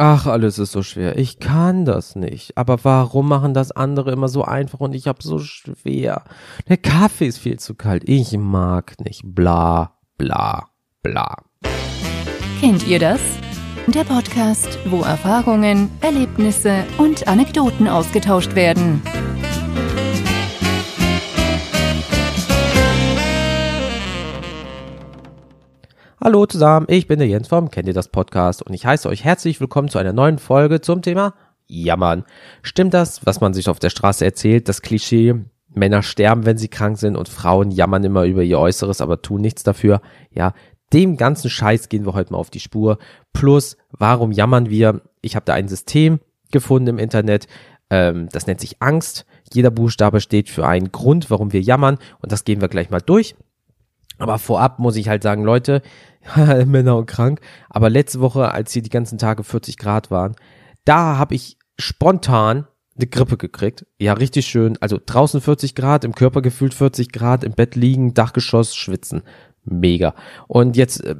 Ach, alles ist so schwer. Ich kann das nicht. Aber warum machen das andere immer so einfach und ich hab so schwer? Der Kaffee ist viel zu kalt. Ich mag nicht. Bla, bla, bla. Kennt ihr das? Der Podcast, wo Erfahrungen, Erlebnisse und Anekdoten ausgetauscht werden. Hallo zusammen, ich bin der Jens vom Kennt ihr das Podcast und ich heiße euch herzlich willkommen zu einer neuen Folge zum Thema Jammern. Stimmt das, was man sich auf der Straße erzählt, das Klischee, Männer sterben, wenn sie krank sind und Frauen jammern immer über ihr Äußeres, aber tun nichts dafür? Ja, dem ganzen Scheiß gehen wir heute mal auf die Spur. Plus, warum jammern wir? Ich habe da ein System gefunden im Internet, ähm, das nennt sich Angst. Jeder Buchstabe steht für einen Grund, warum wir jammern und das gehen wir gleich mal durch. Aber vorab muss ich halt sagen, Leute, Männer und krank. Aber letzte Woche, als hier die ganzen Tage 40 Grad waren, da habe ich spontan eine Grippe gekriegt. Ja, richtig schön. Also draußen 40 Grad, im Körper gefühlt 40 Grad, im Bett liegen, Dachgeschoss, schwitzen. Mega. Und jetzt äh,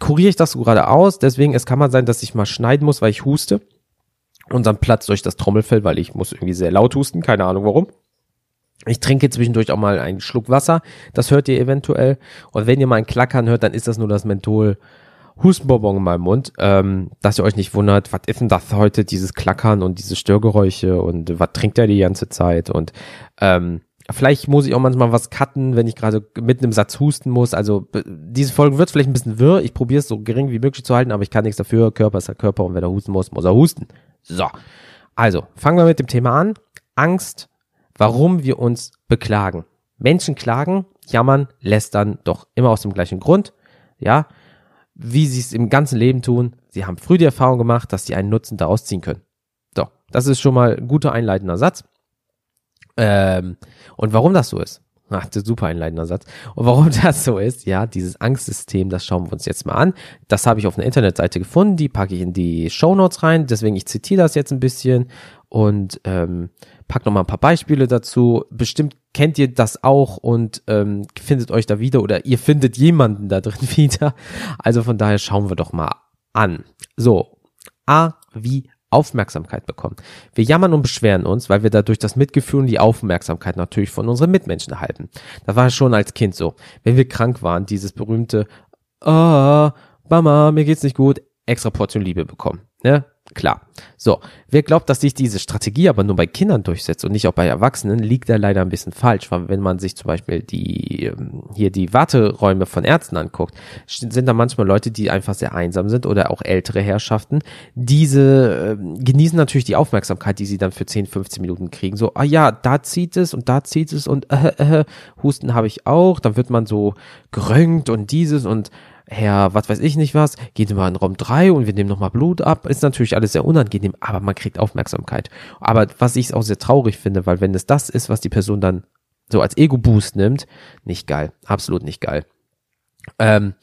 kuriere ich das so gerade aus. Deswegen, es kann mal sein, dass ich mal schneiden muss, weil ich huste. Und dann platzt durch das Trommelfell, weil ich muss irgendwie sehr laut husten. Keine Ahnung warum. Ich trinke zwischendurch auch mal einen Schluck Wasser. Das hört ihr eventuell. Und wenn ihr mal ein Klackern hört, dann ist das nur das Menthol Hustenbonbon in meinem Mund. Ähm, dass ihr euch nicht wundert, was ist denn das heute, dieses Klackern und diese Störgeräusche und was trinkt er die ganze Zeit? Und ähm, vielleicht muss ich auch manchmal was cutten, wenn ich gerade mitten im Satz husten muss. Also diese Folge wird vielleicht ein bisschen wirr. Ich probiere es so gering wie möglich zu halten, aber ich kann nichts dafür. Körper ist der Körper und wenn er husten muss, muss er husten. So. Also, fangen wir mit dem Thema an. Angst warum wir uns beklagen. Menschen klagen, jammern, lästern doch immer aus dem gleichen Grund. Ja, wie sie es im ganzen Leben tun. Sie haben früh die Erfahrung gemacht, dass sie einen Nutzen daraus ziehen können. So, das ist schon mal ein guter einleitender Satz. Ähm, und warum das so ist, Ach, der super einleitender Satz. Und warum das so ist, ja, dieses Angstsystem, das schauen wir uns jetzt mal an. Das habe ich auf einer Internetseite gefunden, die packe ich in die Show Notes rein. Deswegen, ich zitiere das jetzt ein bisschen und ähm, pack noch mal ein paar Beispiele dazu. Bestimmt kennt ihr das auch und ähm, findet euch da wieder oder ihr findet jemanden da drin wieder. Also von daher schauen wir doch mal an. So, A wie Aufmerksamkeit bekommen. Wir jammern und beschweren uns, weil wir dadurch das Mitgefühl und die Aufmerksamkeit natürlich von unseren Mitmenschen erhalten. Das war schon als Kind so. Wenn wir krank waren, dieses berühmte, ah, Mama, mir geht's nicht gut, extra Portion Liebe bekommen. Ne? Klar. So, wer glaubt, dass sich diese Strategie aber nur bei Kindern durchsetzt und nicht auch bei Erwachsenen, liegt da leider ein bisschen falsch, weil wenn man sich zum Beispiel die ähm, hier die Warteräume von Ärzten anguckt, sind da manchmal Leute, die einfach sehr einsam sind oder auch ältere Herrschaften. Diese äh, genießen natürlich die Aufmerksamkeit, die sie dann für 10, 15 Minuten kriegen. So, ah ja, da zieht es und da zieht es und äh, äh, Husten habe ich auch. Dann wird man so gerönt und dieses und Herr, was weiß ich nicht was, geht immer in Raum 3 und wir nehmen nochmal Blut ab. Ist natürlich alles sehr unangenehm, aber man kriegt Aufmerksamkeit. Aber was ich auch sehr traurig finde, weil wenn es das ist, was die Person dann so als Ego-Boost nimmt, nicht geil. Absolut nicht geil. Ähm,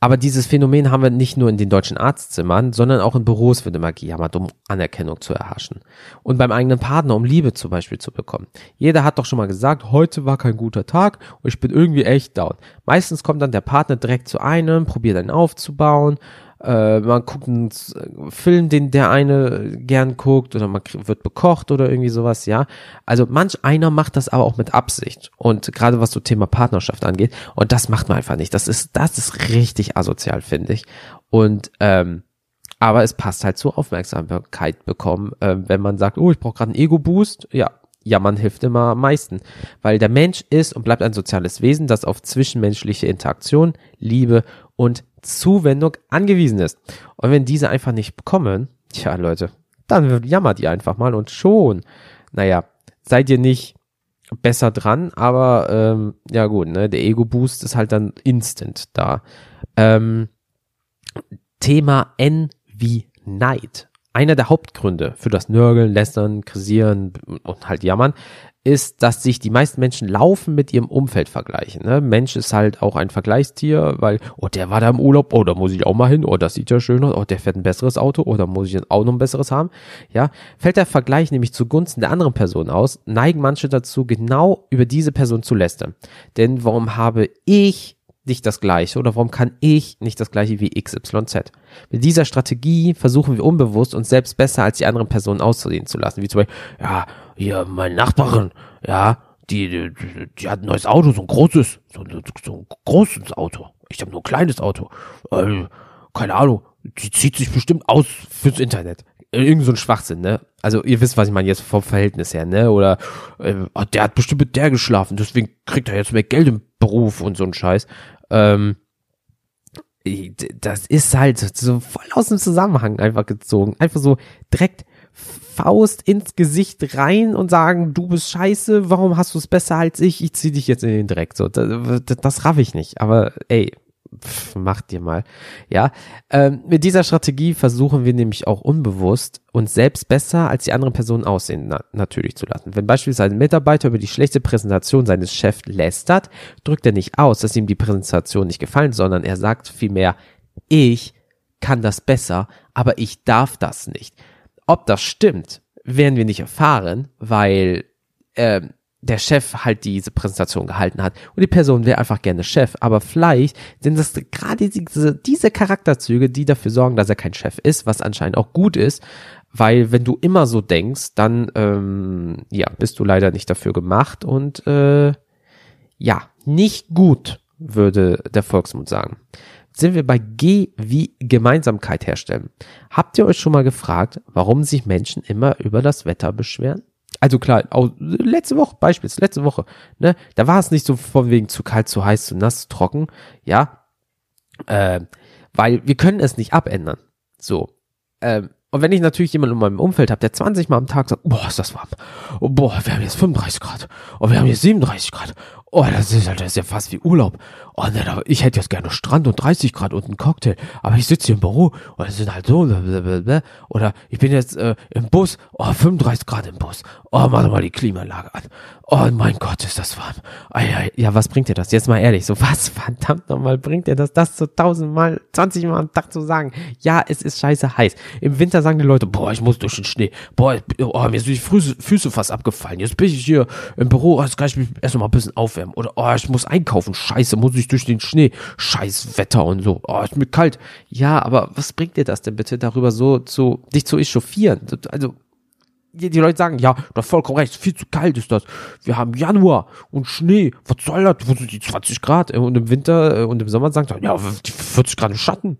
aber dieses Phänomen haben wir nicht nur in den deutschen Arztzimmern, sondern auch in Büros wird immer gejammert, um Anerkennung zu erhaschen. Und beim eigenen Partner, um Liebe zum Beispiel zu bekommen. Jeder hat doch schon mal gesagt, heute war kein guter Tag und ich bin irgendwie echt down. Meistens kommt dann der Partner direkt zu einem, probiert einen aufzubauen äh, man guckt einen Film, den der eine gern guckt oder man wird bekocht oder irgendwie sowas, ja. Also manch einer macht das aber auch mit Absicht und gerade was so Thema Partnerschaft angeht und das macht man einfach nicht. Das ist das ist richtig asozial, finde ich. Und ähm, aber es passt halt zur Aufmerksamkeit bekommen, äh, wenn man sagt, oh, ich brauche gerade einen Ego-Boost, ja, ja, man hilft immer am meisten, weil der Mensch ist und bleibt ein soziales Wesen, das auf zwischenmenschliche Interaktion, Liebe und Zuwendung angewiesen ist. Und wenn diese einfach nicht bekommen, tja Leute, dann jammert ihr einfach mal und schon, naja, seid ihr nicht besser dran, aber ähm, ja gut, ne, der Ego-Boost ist halt dann instant da. Ähm, Thema N wie Neid. Einer der Hauptgründe für das Nörgeln, Lästern, Krisieren und halt Jammern ist, dass sich die meisten Menschen laufen mit ihrem Umfeld vergleichen. Ne? Mensch ist halt auch ein Vergleichstier, weil, oh, der war da im Urlaub, oh, da muss ich auch mal hin, oh, das sieht ja schön aus, oh, der fährt ein besseres Auto, oh, da muss ich auch noch ein besseres haben. Ja, fällt der Vergleich nämlich zugunsten der anderen Person aus, neigen manche dazu, genau über diese Person zu lästern. Denn warum habe ich nicht das gleiche oder warum kann ich nicht das gleiche wie XYZ? Mit dieser Strategie versuchen wir unbewusst uns selbst besser als die anderen Personen auszusehen zu lassen. Wie zum Beispiel, ja, hier meine Nachbarin, ja, die, die, die hat ein neues Auto, so ein großes, so, ein, so ein großes Auto. Ich habe nur ein kleines Auto. Äh, keine Ahnung, die zieht sich bestimmt aus fürs Internet. Irgend so ein Schwachsinn, ne? Also ihr wisst, was ich meine jetzt vom Verhältnis her, ne? Oder äh, der hat bestimmt mit der geschlafen, deswegen kriegt er jetzt mehr Geld im Beruf und so ein Scheiß. Ähm, das ist halt so voll aus dem Zusammenhang einfach gezogen. Einfach so direkt Faust ins Gesicht rein und sagen, du bist scheiße, warum hast du es besser als ich? Ich zieh dich jetzt in den Dreck. So, das, das raff ich nicht. Aber ey, pff, mach dir mal. Ja, ähm, mit dieser Strategie versuchen wir nämlich auch unbewusst uns selbst besser als die anderen Personen aussehen na natürlich zu lassen. Wenn beispielsweise ein Mitarbeiter über die schlechte Präsentation seines Chefs lästert, drückt er nicht aus, dass ihm die Präsentation nicht gefallen, sondern er sagt vielmehr, ich kann das besser, aber ich darf das nicht. Ob das stimmt, werden wir nicht erfahren, weil ähm, der Chef halt diese Präsentation gehalten hat und die Person wäre einfach gerne Chef, aber vielleicht sind das gerade diese, diese Charakterzüge, die dafür sorgen, dass er kein Chef ist, was anscheinend auch gut ist, weil wenn du immer so denkst, dann ähm, ja bist du leider nicht dafür gemacht und äh, ja nicht gut, würde der Volksmund sagen. sind wir bei G wie Gemeinsamkeit herstellen. Habt ihr euch schon mal gefragt, warum sich Menschen immer über das Wetter beschweren? Also klar, auch letzte Woche, Beispiels, letzte Woche, ne, da war es nicht so von wegen zu kalt, zu heiß, zu nass, zu trocken, ja, äh, weil wir können es nicht abändern. So, ähm, und wenn ich natürlich jemanden in meinem Umfeld habe, der 20 Mal am Tag sagt, boah, ist das warm. Oh, boah, wir haben jetzt 35 Grad. Oh, wir haben jetzt 37 Grad. Oh, das ist, das ist ja fast wie Urlaub. Oh, ne, ich hätte jetzt gerne Strand und 30 Grad und einen Cocktail. Aber ich sitze hier im Büro und es sind halt so, blablabla. oder ich bin jetzt äh, im Bus. Oh, 35 Grad im Bus. Oh, mach doch mal die Klimaanlage an. Oh mein Gott, ist das warm. Ja, was bringt dir das? Jetzt mal ehrlich, so was verdammt nochmal bringt dir das, das so tausendmal, 20 Mal am Tag zu sagen? Ja, es ist scheiße heiß. Im Winter sagen die Leute, boah, ich muss durch den Schnee. Boah, oh, mir sind die Füße, Füße fast abgefallen. Jetzt bin ich hier im Büro, jetzt kann ich mich erst mal ein bisschen aufwärmen. Oder, oh, ich muss einkaufen. Scheiße, muss ich durch den Schnee. Scheiß Wetter und so. Oh, ist mir kalt. Ja, aber was bringt dir das denn bitte, darüber so zu, dich zu echauffieren? Also, die, Leute sagen, ja, du hast vollkommen recht, viel zu kalt ist das. Wir haben Januar und Schnee. Was soll das? Wo sind die 20 Grad? Und im Winter äh, und im Sommer sagen sie, ja, die 40 Grad im Schatten.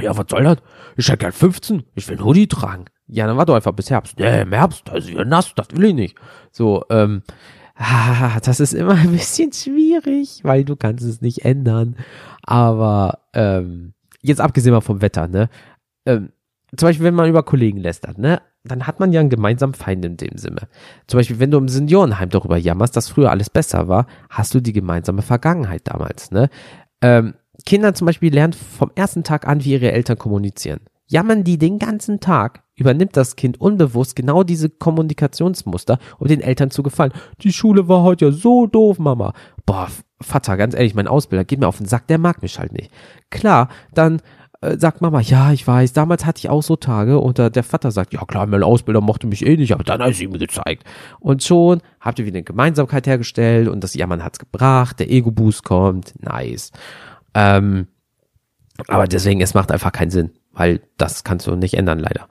Ja, was soll das? Ich hätte gern 15. Ich will einen Hoodie tragen. Ja, dann war doch einfach bis Herbst. Nee, im Herbst, da ist wieder nass, das will ich nicht. So, ähm, ah, das ist immer ein bisschen schwierig, weil du kannst es nicht ändern. Aber, ähm, jetzt abgesehen mal vom Wetter, ne? Ähm, zum Beispiel, wenn man über Kollegen lästert, ne? dann hat man ja einen gemeinsamen Feind in dem Sinne. Zum Beispiel, wenn du im Seniorenheim darüber jammerst, dass früher alles besser war, hast du die gemeinsame Vergangenheit damals. Ne? Ähm, Kinder zum Beispiel lernen vom ersten Tag an, wie ihre Eltern kommunizieren. Jammern die den ganzen Tag, übernimmt das Kind unbewusst genau diese Kommunikationsmuster, um den Eltern zu gefallen. Die Schule war heute ja so doof, Mama. Boah, Vater, ganz ehrlich, mein Ausbilder geht mir auf den Sack, der mag mich halt nicht. Klar, dann äh, sagt Mama, ja, ich weiß, damals hatte ich auch so Tage und äh, der Vater sagt, ja klar, mein Ausbilder mochte mich eh nicht, aber dann hat sie ihm gezeigt. Und schon habt ihr wieder eine Gemeinsamkeit hergestellt und das Jammern hat's gebracht, der Ego-Boost kommt, nice. Ähm, aber deswegen, es macht einfach keinen Sinn, weil das kannst du nicht ändern, leider.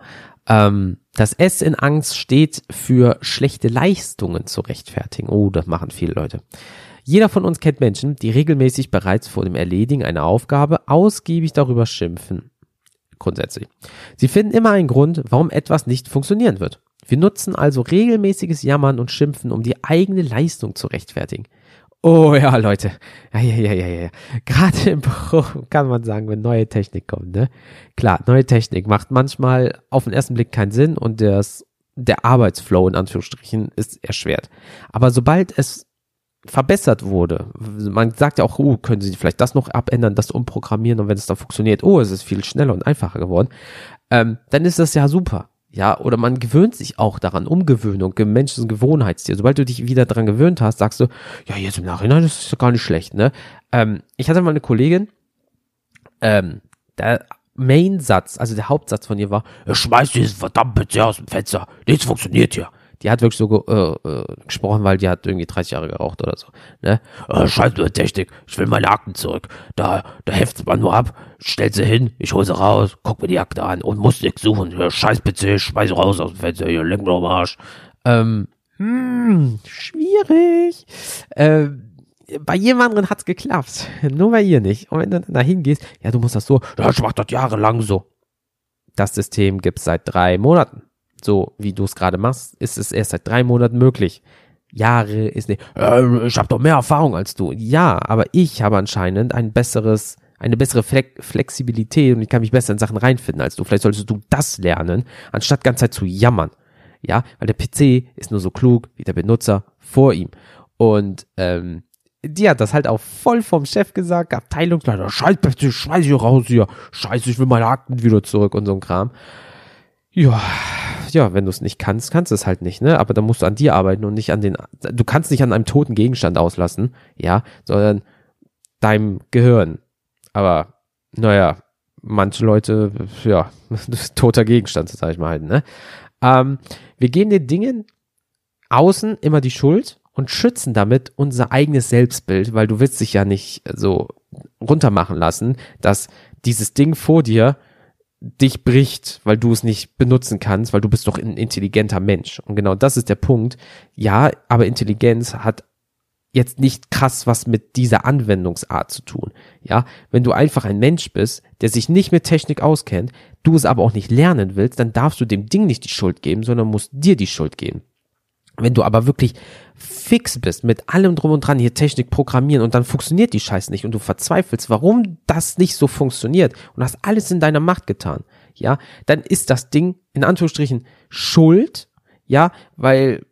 Ähm, das S in Angst steht für schlechte Leistungen zu rechtfertigen. Oh, das machen viele Leute. Jeder von uns kennt Menschen, die regelmäßig bereits vor dem Erledigen einer Aufgabe ausgiebig darüber schimpfen. Grundsätzlich. Sie finden immer einen Grund, warum etwas nicht funktionieren wird. Wir nutzen also regelmäßiges Jammern und Schimpfen, um die eigene Leistung zu rechtfertigen. Oh ja, Leute. Ja, ja, ja, ja, ja. Gerade im Büro kann man sagen, wenn neue Technik kommt, ne? Klar, neue Technik macht manchmal auf den ersten Blick keinen Sinn und das, der Arbeitsflow in Anführungsstrichen ist erschwert. Aber sobald es verbessert wurde. Man sagt ja auch, oh, können Sie vielleicht das noch abändern, das umprogrammieren und wenn es dann funktioniert, oh, es ist viel schneller und einfacher geworden, ähm, dann ist das ja super. Ja, oder man gewöhnt sich auch daran, Umgewöhnung, Menschen Gewohnheitstier. Sobald du dich wieder daran gewöhnt hast, sagst du, ja, jetzt im Nachhinein, das ist ja gar nicht schlecht, ne? Ähm, ich hatte mal eine Kollegin, ähm, der Main-Satz, also der Hauptsatz von ihr war, schmeiß dieses verdammte PC aus dem Fenster, nichts funktioniert hier. Die hat wirklich so äh, äh, gesprochen, weil die hat irgendwie 30 Jahre geraucht oder so. Ne? Äh, Scheiß nur Technik, ich will meine Akten zurück. Da, da heftet man nur ab, stellt sie hin, ich hol sie raus, guck mir die Akte an und muss nichts suchen. Ja, scheiß PC, schmeiß raus aus dem Fenster, hier, lenk mir am Arsch. Ähm, hm, schwierig. Ähm, bei jedem anderen hat's geklappt. Nur bei ihr nicht. Und wenn du da hingehst, ja, du musst das so, ja, ich mach das jahrelang so. Das System gibt's seit drei Monaten. So wie du es gerade machst, ist es erst seit drei Monaten möglich. Jahre ist nicht, äh, ich habe doch mehr Erfahrung als du. Ja, aber ich habe anscheinend ein besseres, eine bessere Flex Flexibilität und ich kann mich besser in Sachen reinfinden als du. Vielleicht solltest du das lernen, anstatt ganze Zeit zu jammern. Ja, weil der PC ist nur so klug wie der Benutzer vor ihm. Und ähm, die hat das halt auch voll vom Chef gesagt, Abteilungsleiter, scheiß, scheiß hier raus hier, scheiße, ich will meine Akten wieder zurück und so ein Kram. Ja, ja, wenn du es nicht kannst, kannst du es halt nicht, ne? Aber dann musst du an dir arbeiten und nicht an den, du kannst nicht an einem toten Gegenstand auslassen, ja, sondern deinem Gehirn. Aber, naja, manche Leute, ja, toter Gegenstand, sag ich mal halt, ne? Ähm, wir geben den Dingen außen immer die Schuld und schützen damit unser eigenes Selbstbild, weil du willst dich ja nicht so runtermachen lassen, dass dieses Ding vor dir dich bricht, weil du es nicht benutzen kannst, weil du bist doch ein intelligenter Mensch. Und genau das ist der Punkt. Ja, aber Intelligenz hat jetzt nicht krass was mit dieser Anwendungsart zu tun. Ja, wenn du einfach ein Mensch bist, der sich nicht mit Technik auskennt, du es aber auch nicht lernen willst, dann darfst du dem Ding nicht die Schuld geben, sondern musst dir die Schuld geben. Wenn du aber wirklich fix bist mit allem drum und dran, hier Technik programmieren und dann funktioniert die Scheiße nicht und du verzweifelst, warum das nicht so funktioniert und hast alles in deiner Macht getan, ja, dann ist das Ding in Anführungsstrichen Schuld, ja, weil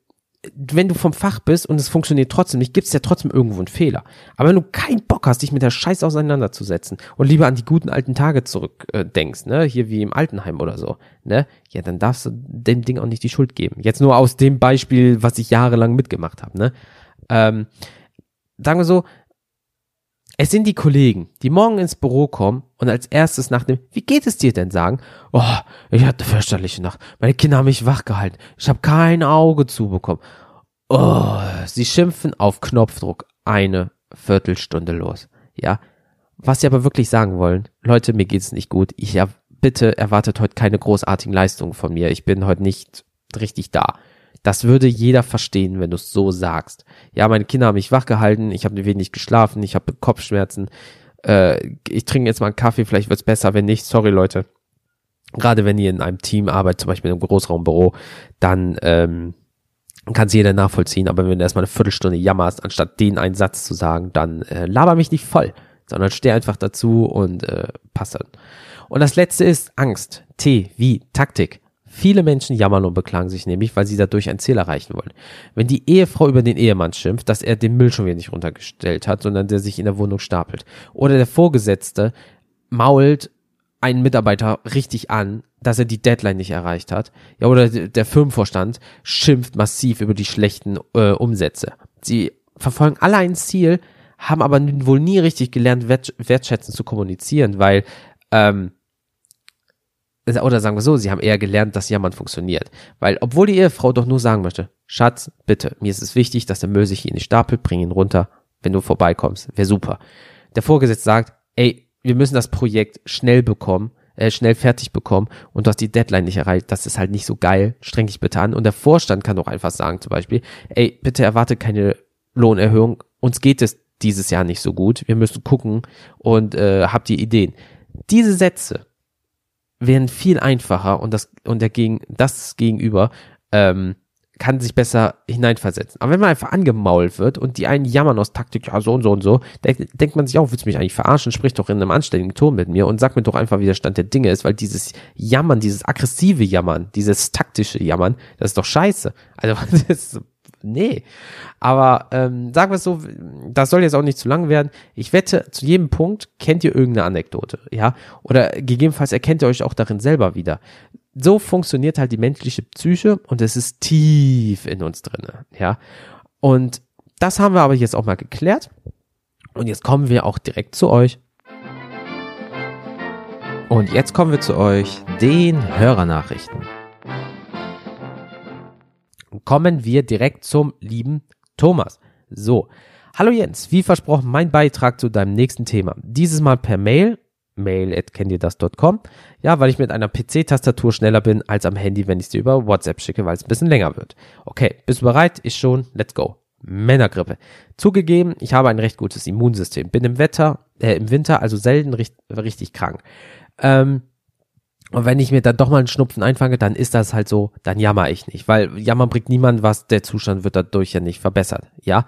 wenn du vom Fach bist und es funktioniert trotzdem nicht, gibt es ja trotzdem irgendwo einen Fehler. Aber wenn du keinen Bock hast, dich mit der Scheiße auseinanderzusetzen und lieber an die guten alten Tage zurück äh, ne, hier wie im Altenheim oder so, ne, ja, dann darfst du dem Ding auch nicht die Schuld geben. Jetzt nur aus dem Beispiel, was ich jahrelang mitgemacht habe, ne. Ähm, sagen wir so, es sind die Kollegen, die morgen ins Büro kommen und als erstes nach dem Wie geht es dir denn sagen, oh, ich hatte fürchterliche Nacht, meine Kinder haben mich wachgehalten, ich habe kein Auge zubekommen. Oh, sie schimpfen auf Knopfdruck eine Viertelstunde los. Ja, was sie aber wirklich sagen wollen, Leute, mir geht's nicht gut. Ich bitte erwartet heute keine großartigen Leistungen von mir. Ich bin heute nicht richtig da. Das würde jeder verstehen, wenn du es so sagst. Ja, meine Kinder haben mich wachgehalten, ich habe wenig geschlafen, ich habe Kopfschmerzen. Äh, ich trinke jetzt mal einen Kaffee, vielleicht wird's besser, wenn nicht. Sorry, Leute. Gerade wenn ihr in einem Team arbeitet, zum Beispiel in einem Großraumbüro, dann ähm, kann es jeder nachvollziehen. Aber wenn du erstmal eine Viertelstunde jammerst, anstatt den einen Satz zu sagen, dann äh, laber mich nicht voll, sondern steh einfach dazu und äh, passt dann. Und das letzte ist Angst. T wie Taktik. Viele Menschen jammern und beklagen sich nämlich, weil sie dadurch ein Ziel erreichen wollen. Wenn die Ehefrau über den Ehemann schimpft, dass er den Müll schon wieder nicht runtergestellt hat, sondern der sich in der Wohnung stapelt. Oder der Vorgesetzte mault einen Mitarbeiter richtig an, dass er die Deadline nicht erreicht hat. Ja, oder der Firmenvorstand schimpft massiv über die schlechten äh, Umsätze. Sie verfolgen alle ein Ziel, haben aber wohl nie richtig gelernt, wert, wertschätzend zu kommunizieren, weil ähm, oder sagen wir so, sie haben eher gelernt, dass Jammern funktioniert. Weil, obwohl die Ehefrau doch nur sagen möchte, Schatz, bitte, mir ist es wichtig, dass der Müll sich hier in den Stapel, bring ihn runter, wenn du vorbeikommst, wäre super. Der Vorgesetzte sagt, ey, wir müssen das Projekt schnell bekommen, äh, schnell fertig bekommen und du hast die Deadline nicht erreicht, das ist halt nicht so geil, streng dich bitte an. Und der Vorstand kann doch einfach sagen, zum Beispiel, ey, bitte erwarte keine Lohnerhöhung, uns geht es dieses Jahr nicht so gut, wir müssen gucken und äh, habt ihr Ideen. Diese Sätze, wären viel einfacher und das und der gegen das Gegenüber ähm, kann sich besser hineinversetzen. Aber wenn man einfach angemault wird und die einen jammern aus Taktik, ja, so und so und so, denk, denkt man sich auch, willst du mich eigentlich verarschen? Sprich doch in einem anständigen Ton mit mir und sag mir doch einfach, wie der Stand der Dinge ist, weil dieses Jammern, dieses aggressive Jammern, dieses taktische Jammern, das ist doch scheiße. Also, das ist nee. Aber ähm, sagen wir es so, das soll jetzt auch nicht zu lang werden. Ich wette, zu jedem Punkt kennt ihr irgendeine Anekdote, ja? Oder gegebenenfalls erkennt ihr euch auch darin selber wieder. So funktioniert halt die menschliche Psyche und es ist tief in uns drinne, ja? Und das haben wir aber jetzt auch mal geklärt. Und jetzt kommen wir auch direkt zu euch. Und jetzt kommen wir zu euch, den Hörernachrichten. Kommen wir direkt zum lieben Thomas. So. Hallo Jens, wie versprochen, mein Beitrag zu deinem nächsten Thema. Dieses Mal per Mail, mail at kenntdirdas.com. Ja, weil ich mit einer PC-Tastatur schneller bin als am Handy, wenn ich sie über WhatsApp schicke, weil es ein bisschen länger wird. Okay, bist du bereit? Ich schon. Let's go. Männergrippe. Zugegeben, ich habe ein recht gutes Immunsystem. Bin im Wetter, äh, im Winter also selten richtig, richtig krank. Ähm, und wenn ich mir dann doch mal einen Schnupfen einfange, dann ist das halt so, dann jammer ich nicht, weil jammern bringt niemand was, der Zustand wird dadurch ja nicht verbessert, ja.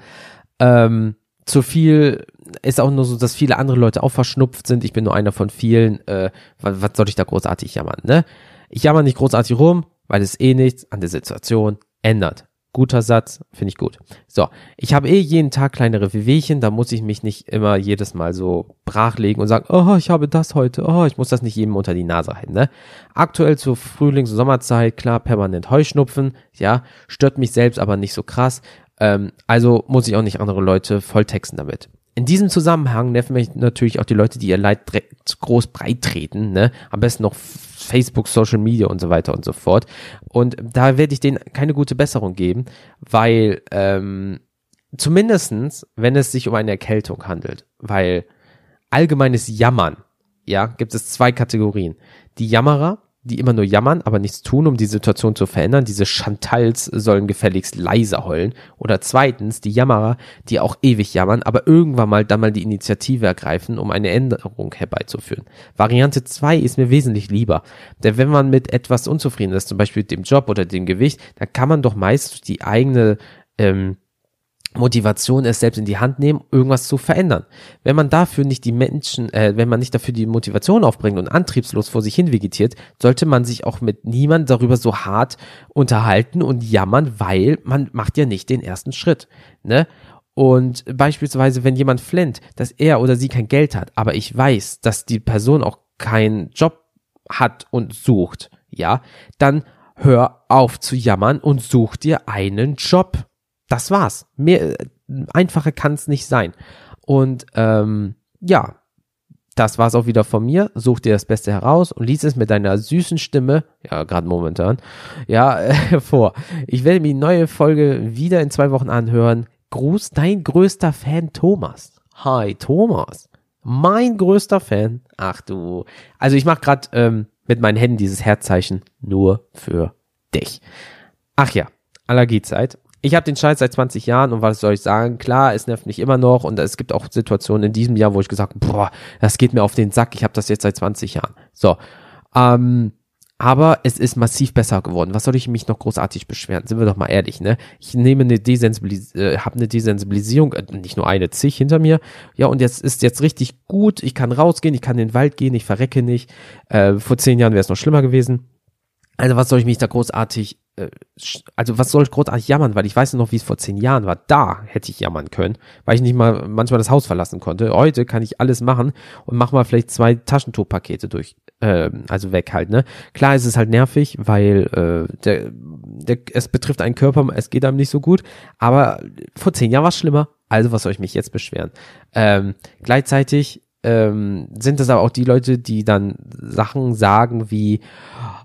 Ähm, zu viel ist auch nur so, dass viele andere Leute auch verschnupft sind. Ich bin nur einer von vielen. Äh, was, was soll ich da großartig jammern, ne? Ich jammer nicht großartig rum, weil es eh nichts an der Situation ändert. Guter Satz, finde ich gut. So, ich habe eh jeden Tag kleinere Wehwehchen, da muss ich mich nicht immer jedes Mal so brachlegen und sagen, oh, ich habe das heute, oh, ich muss das nicht jedem unter die Nase halten, ne? Aktuell zur Frühlings- und Sommerzeit, klar, permanent Heuschnupfen, ja, stört mich selbst aber nicht so krass, ähm, also muss ich auch nicht andere Leute volltexten damit. In diesem Zusammenhang nerven mich natürlich auch die Leute, die ihr Leid groß breit treten, ne? Am besten noch Facebook, Social Media und so weiter und so fort. Und da werde ich denen keine gute Besserung geben, weil ähm, zumindestens, wenn es sich um eine Erkältung handelt, weil allgemeines Jammern, ja, gibt es zwei Kategorien. Die Jammerer, die immer nur jammern, aber nichts tun, um die Situation zu verändern. Diese Chantals sollen gefälligst leise heulen. Oder zweitens, die Jammerer, die auch ewig jammern, aber irgendwann mal dann mal die Initiative ergreifen, um eine Änderung herbeizuführen. Variante zwei ist mir wesentlich lieber. Denn wenn man mit etwas unzufrieden ist, zum Beispiel dem Job oder dem Gewicht, dann kann man doch meist die eigene ähm, Motivation es selbst in die Hand nehmen, irgendwas zu verändern. Wenn man dafür nicht die Menschen, äh, wenn man nicht dafür die Motivation aufbringt und antriebslos vor sich hin vegetiert, sollte man sich auch mit niemand darüber so hart unterhalten und jammern, weil man macht ja nicht den ersten Schritt. Ne? Und beispielsweise, wenn jemand flennt, dass er oder sie kein Geld hat, aber ich weiß, dass die Person auch keinen Job hat und sucht, ja, dann hör auf zu jammern und such dir einen Job das war's. Mehr äh, einfacher kann es nicht sein. Und ähm, ja, das war's auch wieder von mir. Such dir das Beste heraus und lies es mit deiner süßen Stimme, ja, gerade momentan, ja, äh, vor. Ich werde mir die neue Folge wieder in zwei Wochen anhören. Gruß, dein größter Fan Thomas. Hi, Thomas. Mein größter Fan. Ach du. Also ich mache gerade ähm, mit meinen Händen dieses Herzzeichen nur für dich. Ach ja, Allergiezeit ich habe den Scheiß seit 20 Jahren und was soll ich sagen? Klar, es nervt mich immer noch und es gibt auch Situationen in diesem Jahr, wo ich gesagt boah, das geht mir auf den Sack, ich habe das jetzt seit 20 Jahren. So, ähm, aber es ist massiv besser geworden. Was soll ich mich noch großartig beschweren? Sind wir doch mal ehrlich, ne? Ich nehme eine Desensibilis äh, habe eine Desensibilisierung, äh, nicht nur eine, zig hinter mir. Ja, und jetzt ist jetzt richtig gut. Ich kann rausgehen, ich kann in den Wald gehen, ich verrecke nicht. Äh, vor zehn Jahren wäre es noch schlimmer gewesen. Also was soll ich mich da großartig, also was soll ich großartig jammern, weil ich weiß noch, wie es vor zehn Jahren war. Da hätte ich jammern können, weil ich nicht mal manchmal das Haus verlassen konnte. Heute kann ich alles machen und mach mal vielleicht zwei Taschentuchpakete durch, äh, also weg halt, ne? Klar ist es halt nervig, weil äh, der, der, es betrifft einen Körper, es geht einem nicht so gut, aber vor zehn Jahren war es schlimmer. Also was soll ich mich jetzt beschweren? Ähm, gleichzeitig ähm, sind das aber auch die Leute, die dann Sachen sagen wie,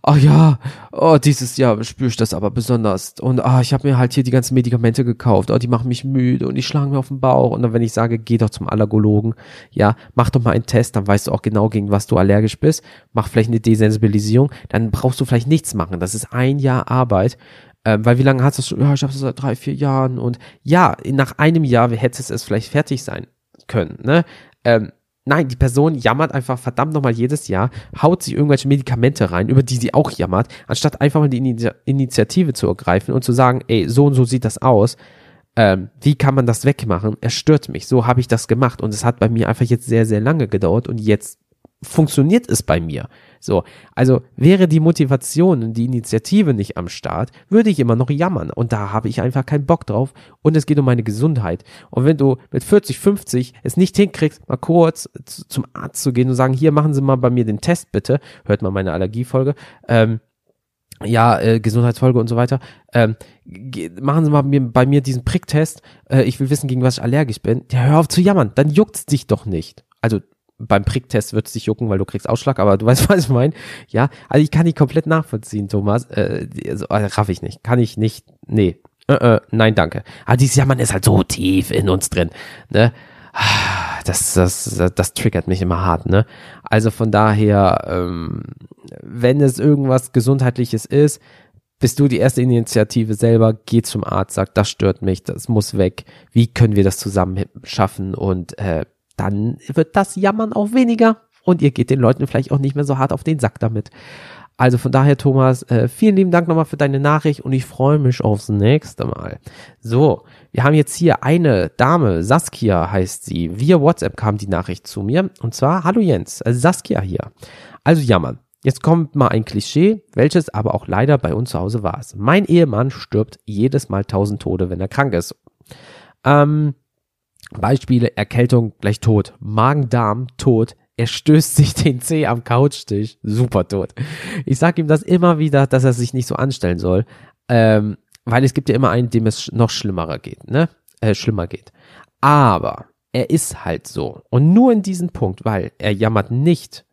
oh ja, oh, dieses Jahr spüre ich das aber besonders. Und ah, ich habe mir halt hier die ganzen Medikamente gekauft, oh, die machen mich müde und die schlagen mir auf den Bauch. Und dann, wenn ich sage, geh doch zum Allergologen, ja, mach doch mal einen Test, dann weißt du auch genau, gegen was du allergisch bist. Mach vielleicht eine Desensibilisierung, dann brauchst du vielleicht nichts machen. Das ist ein Jahr Arbeit. Ähm, weil wie lange hast du schon? Ja, ich habe es seit drei, vier Jahren. Und ja, nach einem Jahr hätte es vielleicht fertig sein können. Ne? Ähm, Nein, die Person jammert einfach verdammt nochmal jedes Jahr, haut sich irgendwelche Medikamente rein, über die sie auch jammert, anstatt einfach mal die Initiative zu ergreifen und zu sagen, ey, so und so sieht das aus. Ähm, wie kann man das wegmachen? Er stört mich. So habe ich das gemacht. Und es hat bei mir einfach jetzt sehr, sehr lange gedauert und jetzt funktioniert es bei mir. So, also wäre die Motivation und die Initiative nicht am Start, würde ich immer noch jammern und da habe ich einfach keinen Bock drauf und es geht um meine Gesundheit. Und wenn du mit 40, 50 es nicht hinkriegst, mal kurz zum Arzt zu gehen und sagen, hier machen Sie mal bei mir den Test bitte, hört mal meine Allergiefolge, ähm, ja, äh, Gesundheitsfolge und so weiter. Ähm, machen Sie mal mir, bei mir diesen Pricktest. Äh, ich will wissen, gegen was ich allergisch bin. Ja, hör auf zu jammern. Dann juckt's dich doch nicht. Also beim Pricktest wird es dich jucken, weil du kriegst Ausschlag, aber du weißt, was ich meine. Ja, also ich kann die komplett nachvollziehen, Thomas. Äh, also, äh, raff ich nicht. Kann ich nicht. Nee. Äh, äh, nein, danke. Aber dieses Jammern ist halt so tief in uns drin. Ne? Das, das, das, das triggert mich immer hart, ne? Also von daher, ähm, wenn es irgendwas Gesundheitliches ist, bist du die erste Initiative selber, geh zum Arzt, sag, das stört mich, das muss weg. Wie können wir das zusammen schaffen? Und äh, dann wird das Jammern auch weniger und ihr geht den Leuten vielleicht auch nicht mehr so hart auf den Sack damit. Also von daher, Thomas, äh, vielen lieben Dank nochmal für deine Nachricht und ich freue mich aufs nächste Mal. So, wir haben jetzt hier eine Dame, Saskia heißt sie. Via WhatsApp kam die Nachricht zu mir und zwar, hallo Jens, äh, Saskia hier. Also jammern. Jetzt kommt mal ein Klischee, welches aber auch leider bei uns zu Hause war. Mein Ehemann stirbt jedes Mal tausend Tode, wenn er krank ist. Ähm, Beispiele, Erkältung gleich tot, Magen-Darm tot, er stößt sich den Zeh am Couchtisch, super tot. Ich sag ihm das immer wieder, dass er sich nicht so anstellen soll, ähm, weil es gibt ja immer einen, dem es noch schlimmerer geht, ne? Äh, schlimmer geht. Aber er ist halt so. Und nur in diesem Punkt, weil er jammert nicht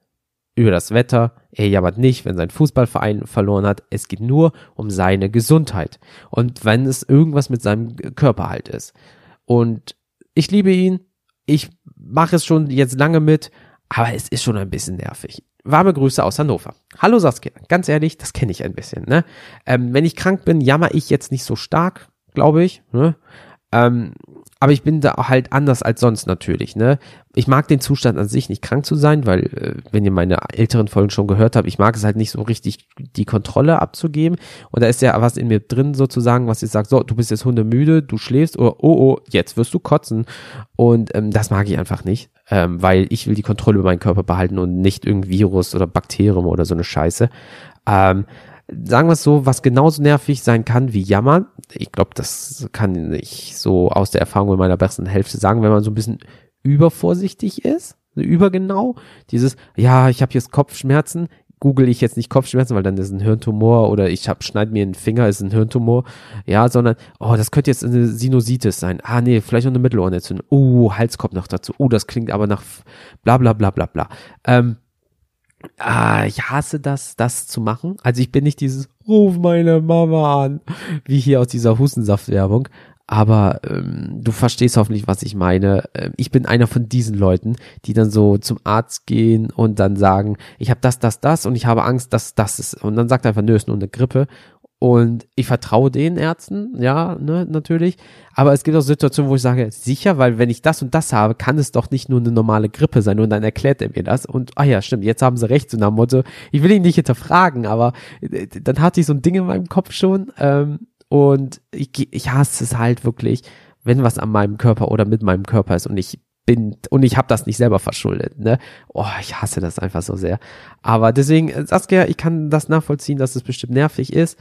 über das Wetter, er jammert nicht, wenn sein Fußballverein verloren hat, es geht nur um seine Gesundheit. Und wenn es irgendwas mit seinem Körper halt ist. Und ich liebe ihn, ich mache es schon jetzt lange mit, aber es ist schon ein bisschen nervig. Warme Grüße aus Hannover. Hallo Saskia, ganz ehrlich, das kenne ich ein bisschen. Ne? Ähm, wenn ich krank bin, jammer ich jetzt nicht so stark, glaube ich. Ne? Ähm, aber ich bin da halt anders als sonst natürlich, ne? Ich mag den Zustand an sich nicht krank zu sein, weil, äh, wenn ihr meine älteren Folgen schon gehört habt, ich mag es halt nicht so richtig, die Kontrolle abzugeben. Und da ist ja was in mir drin sozusagen, was ich sage, so, du bist jetzt hundemüde, du schläfst, oder oh, oh, jetzt wirst du kotzen. Und ähm, das mag ich einfach nicht, ähm, weil ich will die Kontrolle über meinen Körper behalten und nicht irgendein Virus oder Bakterium oder so eine Scheiße. Ähm, sagen wir es so, was genauso nervig sein kann wie Jammern. Ich glaube, das kann ich so aus der Erfahrung in meiner besten Hälfte sagen, wenn man so ein bisschen übervorsichtig ist, übergenau. Dieses, ja, ich habe jetzt Kopfschmerzen, google ich jetzt nicht Kopfschmerzen, weil dann ist ein Hirntumor oder ich hab, schneid mir einen Finger, ist ein Hirntumor, ja, sondern, oh, das könnte jetzt eine Sinusitis sein. Ah, nee, vielleicht noch eine Mittelohrenentzündung. Oh, Hals kommt noch dazu. Oh, das klingt aber nach bla bla bla bla bla. Ähm, Ah, ich hasse das, das zu machen. Also ich bin nicht dieses Ruf meine Mama an, wie hier aus dieser Hustensaft-Werbung. Aber ähm, du verstehst hoffentlich, was ich meine. Ähm, ich bin einer von diesen Leuten, die dann so zum Arzt gehen und dann sagen, ich habe das, das, das und ich habe Angst, dass das ist. Und dann sagt er einfach, nö, ist nur eine Grippe. Und ich vertraue den Ärzten, ja, ne, natürlich. Aber es gibt auch Situationen, wo ich sage, sicher, weil wenn ich das und das habe, kann es doch nicht nur eine normale Grippe sein. Und dann erklärt er mir das. Und, ah ja, stimmt, jetzt haben sie recht, so nach dem Motto, ich will ihn nicht hinterfragen, aber äh, dann hatte ich so ein Ding in meinem Kopf schon. Ähm, und ich, ich hasse es halt wirklich, wenn was an meinem Körper oder mit meinem Körper ist und ich bin und ich habe das nicht selber verschuldet, ne? Oh, ich hasse das einfach so sehr. Aber deswegen, äh, Saskia, ich kann das nachvollziehen, dass es bestimmt nervig ist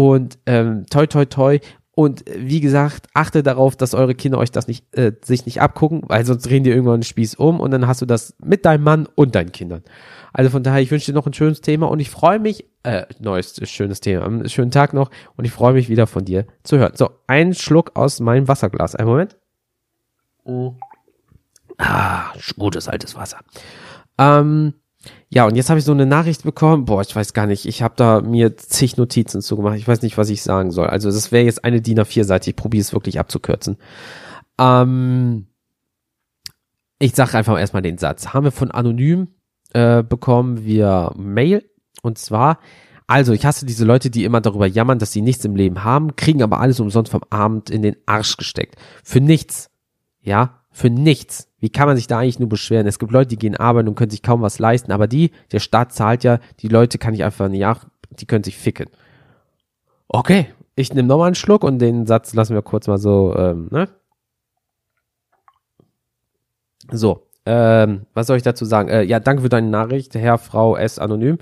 und ähm, toi toi toi und äh, wie gesagt, achte darauf, dass eure Kinder euch das nicht, äh, sich nicht abgucken, weil sonst drehen die irgendwann einen Spieß um und dann hast du das mit deinem Mann und deinen Kindern. Also von daher, ich wünsche dir noch ein schönes Thema und ich freue mich, äh, neues schönes Thema, einen schönen Tag noch und ich freue mich wieder von dir zu hören. So, ein Schluck aus meinem Wasserglas. Einen Moment. Oh. Ah, gutes altes Wasser. Ähm, ja, und jetzt habe ich so eine Nachricht bekommen. Boah, ich weiß gar nicht. Ich habe da mir zig Notizen zugemacht. Ich weiß nicht, was ich sagen soll. Also das wäre jetzt eine DIN A4-Seite. Ich probiere es wirklich abzukürzen. Ähm, ich sage einfach erstmal den Satz. Haben wir von Anonym äh, bekommen via Mail. Und zwar, also ich hasse diese Leute, die immer darüber jammern, dass sie nichts im Leben haben, kriegen aber alles umsonst vom Abend in den Arsch gesteckt. Für nichts. Ja, für nichts. Wie kann man sich da eigentlich nur beschweren? Es gibt Leute, die gehen arbeiten und können sich kaum was leisten, aber die, der Staat zahlt ja, die Leute kann ich einfach nicht, die können sich ficken. Okay, ich nehme nochmal einen Schluck und den Satz lassen wir kurz mal so, ähm, ne? So, ähm, was soll ich dazu sagen? Äh, ja, danke für deine Nachricht, Herr, Frau S. Anonym.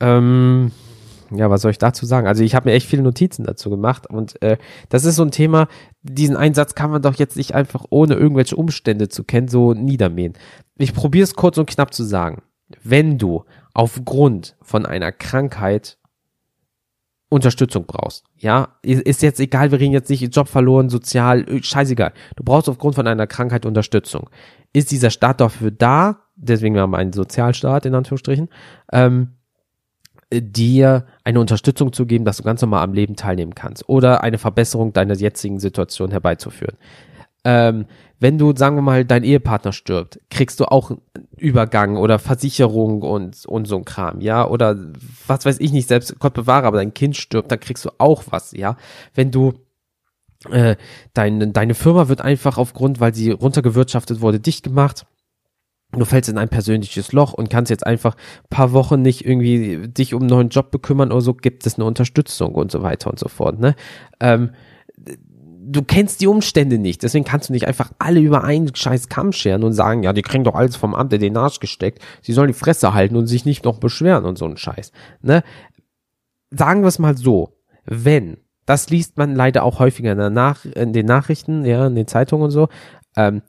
Ähm, ja, was soll ich dazu sagen? Also ich habe mir echt viele Notizen dazu gemacht und äh, das ist so ein Thema, diesen Einsatz kann man doch jetzt nicht einfach ohne irgendwelche Umstände zu kennen so niedermähen. Ich probiere es kurz und knapp zu sagen. Wenn du aufgrund von einer Krankheit Unterstützung brauchst, ja, ist jetzt egal, wir reden jetzt nicht Job verloren, sozial, scheißegal. Du brauchst aufgrund von einer Krankheit Unterstützung. Ist dieser Staat dafür da, deswegen haben wir einen Sozialstaat in Anführungsstrichen, ähm, dir eine Unterstützung zu geben, dass du ganz normal am Leben teilnehmen kannst oder eine Verbesserung deiner jetzigen Situation herbeizuführen. Ähm, wenn du, sagen wir mal, dein Ehepartner stirbt, kriegst du auch Übergang oder Versicherung und, und so ein Kram, ja, oder was weiß ich nicht, selbst Gott bewahre, aber dein Kind stirbt, dann kriegst du auch was, ja. Wenn du äh, dein, deine Firma wird einfach aufgrund, weil sie runtergewirtschaftet wurde, dicht gemacht. Du fällst in ein persönliches Loch und kannst jetzt einfach paar Wochen nicht irgendwie dich um einen neuen Job bekümmern oder so, gibt es eine Unterstützung und so weiter und so fort. Ne? Ähm, du kennst die Umstände nicht, deswegen kannst du nicht einfach alle über einen scheiß Kamm scheren und sagen, ja, die kriegen doch alles vom Amt in den Arsch gesteckt, sie sollen die Fresse halten und sich nicht noch beschweren und so ein Scheiß. Ne? Sagen wir es mal so, wenn, das liest man leider auch häufiger in, Nach in den Nachrichten, ja, in den Zeitungen und so, ähm,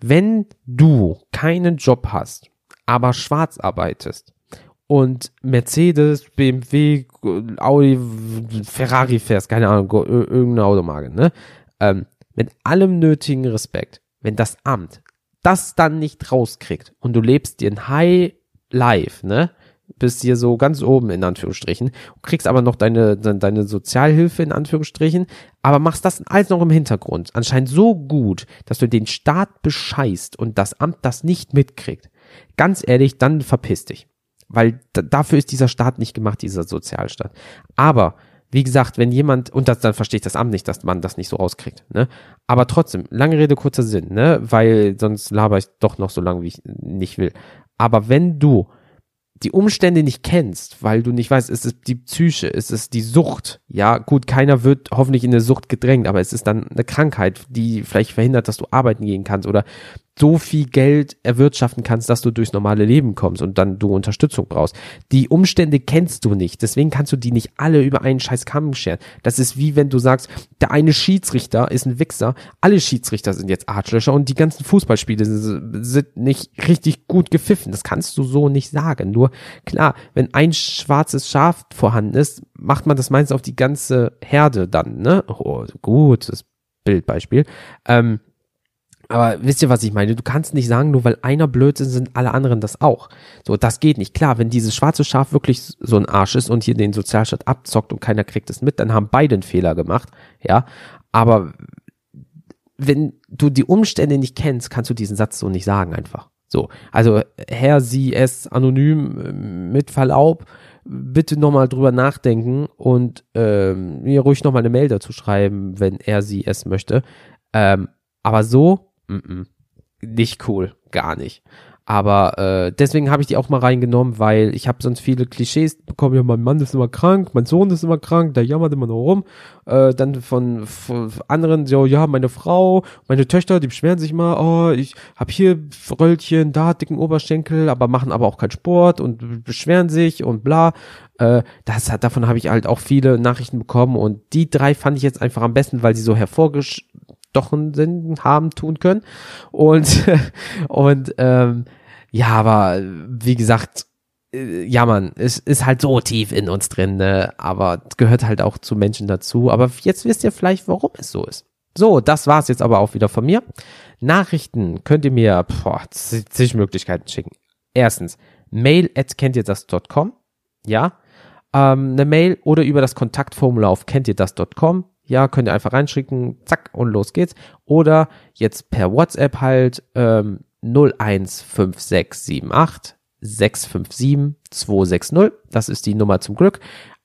wenn du keinen Job hast, aber schwarz arbeitest, und Mercedes, BMW, Audi, Ferrari fährst, keine Ahnung, irgendeine Automarke, ne? Ähm, mit allem nötigen Respekt, wenn das Amt das dann nicht rauskriegt und du lebst dir ein High Life, ne? Bist hier so ganz oben in Anführungsstrichen, kriegst aber noch deine, deine Sozialhilfe in Anführungsstrichen, aber machst das alles noch im Hintergrund. Anscheinend so gut, dass du den Staat bescheißt und das Amt das nicht mitkriegt. Ganz ehrlich, dann verpiss dich. Weil dafür ist dieser Staat nicht gemacht, dieser Sozialstaat. Aber wie gesagt, wenn jemand, und das, dann verstehe ich das Amt nicht, dass man das nicht so rauskriegt, ne? Aber trotzdem, lange Rede, kurzer Sinn, ne? Weil sonst laber ich doch noch so lange, wie ich nicht will. Aber wenn du die Umstände nicht kennst, weil du nicht weißt, ist es die Psyche, ist es die Sucht. Ja, gut, keiner wird hoffentlich in eine Sucht gedrängt, aber es ist dann eine Krankheit, die vielleicht verhindert, dass du arbeiten gehen kannst oder so viel Geld erwirtschaften kannst, dass du durchs normale Leben kommst und dann du Unterstützung brauchst. Die Umstände kennst du nicht, deswegen kannst du die nicht alle über einen scheiß Kamm scheren. Das ist wie wenn du sagst, der eine Schiedsrichter ist ein Wichser, alle Schiedsrichter sind jetzt Arschlöcher und die ganzen Fußballspiele sind nicht richtig gut gepfiffen. Das kannst du so nicht sagen. Nur klar, wenn ein schwarzes Schaf vorhanden ist, macht man das meistens auf die ganze Herde dann, ne? Oh, gutes Bildbeispiel. Ähm, aber wisst ihr, was ich meine? Du kannst nicht sagen, nur weil einer blöd ist, sind alle anderen das auch. So, das geht nicht. Klar, wenn dieses schwarze Schaf wirklich so ein Arsch ist und hier den Sozialstaat abzockt und keiner kriegt es mit, dann haben beide einen Fehler gemacht. Ja, aber wenn du die Umstände nicht kennst, kannst du diesen Satz so nicht sagen einfach. So, also Herr, Sie, es anonym mit Verlaub, bitte nochmal drüber nachdenken und ähm, mir ruhig nochmal eine Mail dazu schreiben, wenn er, sie, es möchte. Ähm, aber so Mm -mm. Nicht cool, gar nicht. Aber äh, deswegen habe ich die auch mal reingenommen, weil ich habe sonst viele Klischees bekommen. Ja, mein Mann ist immer krank, mein Sohn ist immer krank, der jammert immer nur rum. Äh, dann von, von anderen so, ja, meine Frau, meine Töchter, die beschweren sich mal, oh, ich habe hier Röllchen, da dicken Oberschenkel, aber machen aber auch keinen Sport und beschweren sich und bla. Äh, das hat, davon habe ich halt auch viele Nachrichten bekommen und die drei fand ich jetzt einfach am besten, weil sie so hervorgesch doch einen Sinn haben tun können. Und, und ähm, ja, aber wie gesagt, äh, ja man, es ist halt so tief in uns drin, ne? aber gehört halt auch zu Menschen dazu. Aber jetzt wisst ihr vielleicht, warum es so ist. So, das war's jetzt aber auch wieder von mir. Nachrichten könnt ihr mir boah, zig Möglichkeiten schicken. Erstens, mail at kennt ihr das.com, ja, ähm, eine Mail oder über das Kontaktformular auf kennt ihr das.com ja, könnt ihr einfach reinschicken, zack, und los geht's. Oder jetzt per WhatsApp halt ähm, 015678 657 260. Das ist die Nummer zum Glück.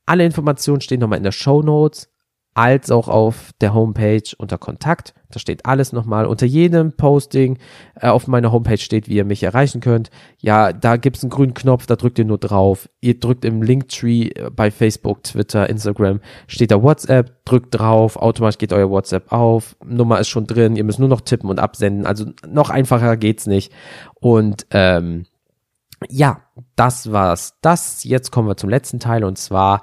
Alle Informationen stehen nochmal in der Show Notes als auch auf der Homepage unter Kontakt. Da steht alles nochmal. Unter jedem Posting äh, auf meiner Homepage steht, wie ihr mich erreichen könnt. Ja, da gibt's einen grünen Knopf, da drückt ihr nur drauf. Ihr drückt im Linktree äh, bei Facebook, Twitter, Instagram, steht da WhatsApp, drückt drauf, automatisch geht euer WhatsApp auf. Nummer ist schon drin, ihr müsst nur noch tippen und absenden. Also noch einfacher geht's nicht. Und ähm, ja, das war's. Das, jetzt kommen wir zum letzten Teil und zwar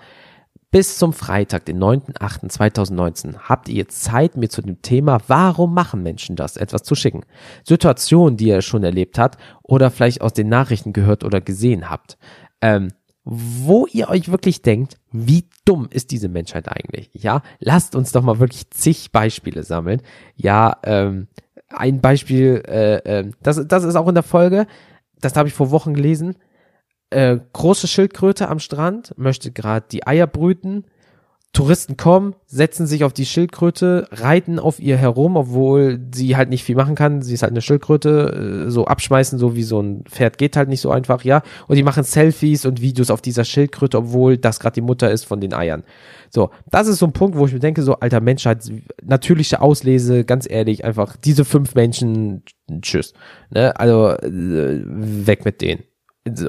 bis zum Freitag, den 9.8.2019, habt ihr Zeit, mir zu dem Thema, warum machen Menschen das, etwas zu schicken. Situationen, die ihr schon erlebt habt oder vielleicht aus den Nachrichten gehört oder gesehen habt. Ähm, wo ihr euch wirklich denkt, wie dumm ist diese Menschheit eigentlich? Ja, lasst uns doch mal wirklich zig Beispiele sammeln. Ja, ähm, ein Beispiel, äh, äh, das, das ist auch in der Folge, das habe ich vor Wochen gelesen. Äh, große Schildkröte am Strand, möchte gerade die Eier brüten. Touristen kommen, setzen sich auf die Schildkröte, reiten auf ihr herum, obwohl sie halt nicht viel machen kann. Sie ist halt eine Schildkröte, äh, so abschmeißen, so wie so ein Pferd geht halt nicht so einfach, ja. Und die machen Selfies und Videos auf dieser Schildkröte, obwohl das gerade die Mutter ist von den Eiern. So, das ist so ein Punkt, wo ich mir denke, so alter Menschheit, natürliche Auslese, ganz ehrlich, einfach diese fünf Menschen, tschüss. Ne? Also äh, weg mit denen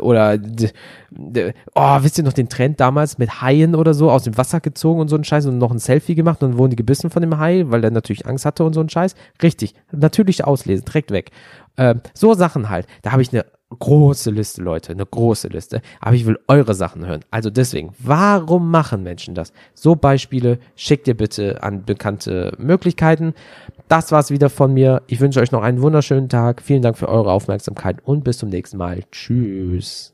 oder oh, wisst ihr noch den Trend damals mit Haien oder so aus dem Wasser gezogen und so ein Scheiß und noch ein Selfie gemacht und wurden die gebissen von dem Hai, weil der natürlich Angst hatte und so ein Scheiß. Richtig, natürlich auslesen, direkt weg. Ähm, so Sachen halt. Da habe ich eine große Liste, Leute, eine große Liste. Aber ich will eure Sachen hören. Also deswegen, warum machen Menschen das? So Beispiele schickt ihr bitte an bekannte Möglichkeiten. Das war's wieder von mir. Ich wünsche euch noch einen wunderschönen Tag. Vielen Dank für eure Aufmerksamkeit und bis zum nächsten Mal. Tschüss.